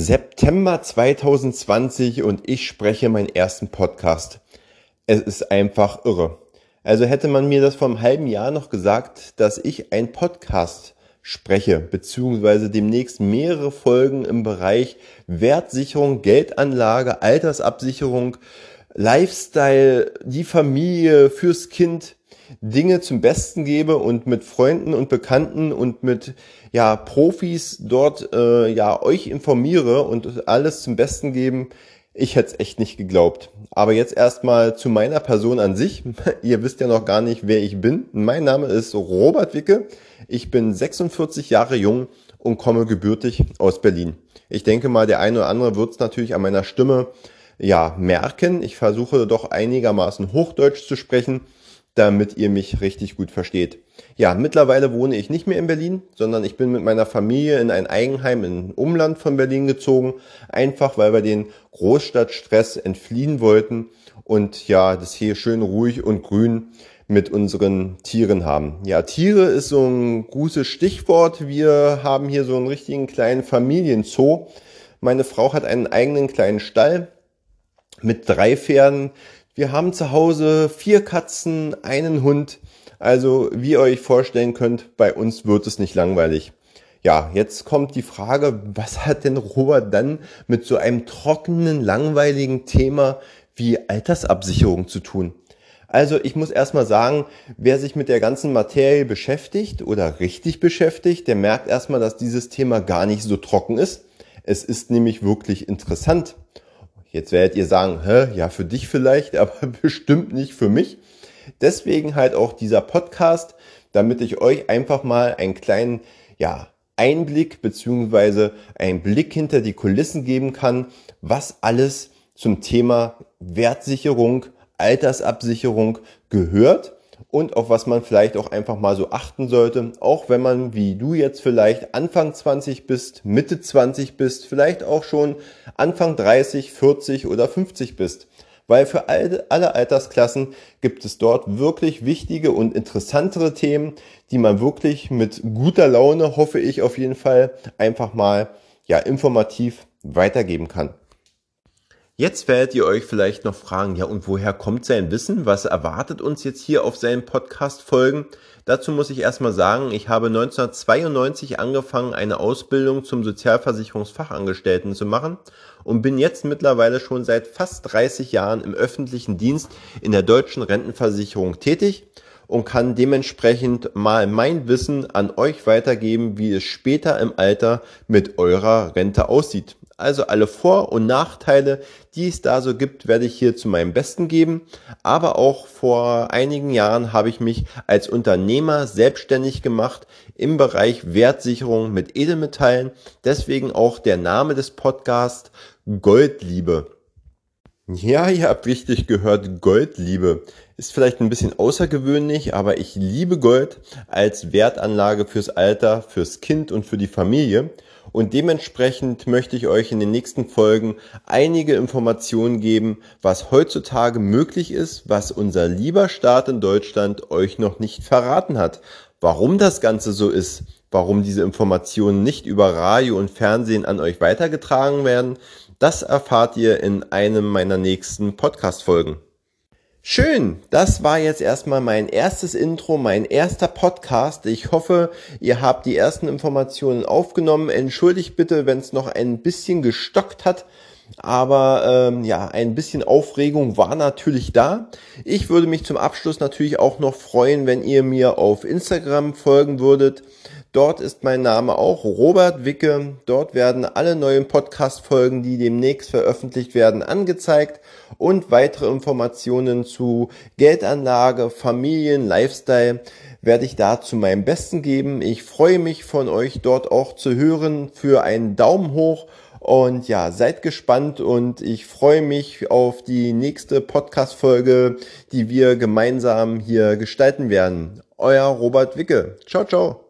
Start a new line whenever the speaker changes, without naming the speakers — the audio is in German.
September 2020 und ich spreche meinen ersten Podcast. Es ist einfach irre. Also hätte man mir das vor einem halben Jahr noch gesagt, dass ich ein Podcast spreche, beziehungsweise demnächst mehrere Folgen im Bereich Wertsicherung, Geldanlage, Altersabsicherung, Lifestyle, die Familie, fürs Kind, Dinge zum Besten gebe und mit Freunden und Bekannten und mit ja Profis dort äh, ja euch informiere und alles zum Besten geben. Ich hätte es echt nicht geglaubt. Aber jetzt erstmal zu meiner Person an sich. Ihr wisst ja noch gar nicht, wer ich bin. Mein Name ist Robert Wicke. Ich bin 46 Jahre jung und komme gebürtig aus Berlin. Ich denke mal, der eine oder andere wird es natürlich an meiner Stimme ja merken. Ich versuche doch einigermaßen Hochdeutsch zu sprechen damit ihr mich richtig gut versteht. Ja, mittlerweile wohne ich nicht mehr in Berlin, sondern ich bin mit meiner Familie in ein Eigenheim im Umland von Berlin gezogen, einfach weil wir den Großstadtstress entfliehen wollten und ja, das hier schön ruhig und grün mit unseren Tieren haben. Ja, Tiere ist so ein gutes Stichwort. Wir haben hier so einen richtigen kleinen Familienzoo. Meine Frau hat einen eigenen kleinen Stall mit drei Pferden, wir haben zu Hause vier Katzen, einen Hund. Also, wie ihr euch vorstellen könnt, bei uns wird es nicht langweilig. Ja, jetzt kommt die Frage, was hat denn Robert dann mit so einem trockenen, langweiligen Thema wie Altersabsicherung zu tun? Also ich muss erstmal sagen, wer sich mit der ganzen Materie beschäftigt oder richtig beschäftigt, der merkt erstmal, dass dieses Thema gar nicht so trocken ist. Es ist nämlich wirklich interessant. Jetzt werdet ihr sagen, hä, ja, für dich vielleicht, aber bestimmt nicht für mich. Deswegen halt auch dieser Podcast, damit ich euch einfach mal einen kleinen, ja, Einblick beziehungsweise einen Blick hinter die Kulissen geben kann, was alles zum Thema Wertsicherung, Altersabsicherung gehört und auf was man vielleicht auch einfach mal so achten sollte, auch wenn man wie du jetzt vielleicht Anfang 20 bist, Mitte 20 bist, vielleicht auch schon Anfang 30, 40 oder 50 bist. Weil für alle, Altersklassen gibt es dort wirklich wichtige und interessantere Themen, die man wirklich mit guter Laune, hoffe ich auf jeden Fall, einfach mal ja informativ weitergeben kann. Jetzt werdet ihr euch vielleicht noch fragen, ja und woher kommt sein Wissen? Was erwartet uns jetzt hier auf seinen Podcast-Folgen? Dazu muss ich erstmal sagen, ich habe 1992 angefangen, eine Ausbildung zum Sozialversicherungsfachangestellten zu machen und bin jetzt mittlerweile schon seit fast 30 Jahren im öffentlichen Dienst in der deutschen Rentenversicherung tätig und kann dementsprechend mal mein Wissen an euch weitergeben, wie es später im Alter mit eurer Rente aussieht. Also alle Vor- und Nachteile, die es da so gibt, werde ich hier zu meinem Besten geben. Aber auch vor einigen Jahren habe ich mich als Unternehmer selbstständig gemacht im Bereich Wertsicherung mit Edelmetallen. Deswegen auch der Name des Podcasts Goldliebe. Ja, ihr habt richtig gehört, Goldliebe. Ist vielleicht ein bisschen außergewöhnlich, aber ich liebe Gold als Wertanlage fürs Alter, fürs Kind und für die Familie. Und dementsprechend möchte ich euch in den nächsten Folgen einige Informationen geben, was heutzutage möglich ist, was unser lieber Staat in Deutschland euch noch nicht verraten hat. Warum das Ganze so ist, warum diese Informationen nicht über Radio und Fernsehen an euch weitergetragen werden, das erfahrt ihr in einem meiner nächsten Podcast-Folgen. Schön, das war jetzt erstmal mein erstes Intro, mein erster Podcast. Ich hoffe, ihr habt die ersten Informationen aufgenommen. Entschuldigt bitte, wenn es noch ein bisschen gestockt hat. Aber ähm, ja, ein bisschen Aufregung war natürlich da. Ich würde mich zum Abschluss natürlich auch noch freuen, wenn ihr mir auf Instagram folgen würdet. Dort ist mein Name auch Robert Wicke. Dort werden alle neuen Podcast-Folgen, die demnächst veröffentlicht werden, angezeigt und weitere Informationen zu Geldanlage, Familien, Lifestyle werde ich da zu meinem Besten geben. Ich freue mich von euch dort auch zu hören für einen Daumen hoch und ja, seid gespannt und ich freue mich auf die nächste Podcast-Folge, die wir gemeinsam hier gestalten werden. Euer Robert Wicke. Ciao, ciao.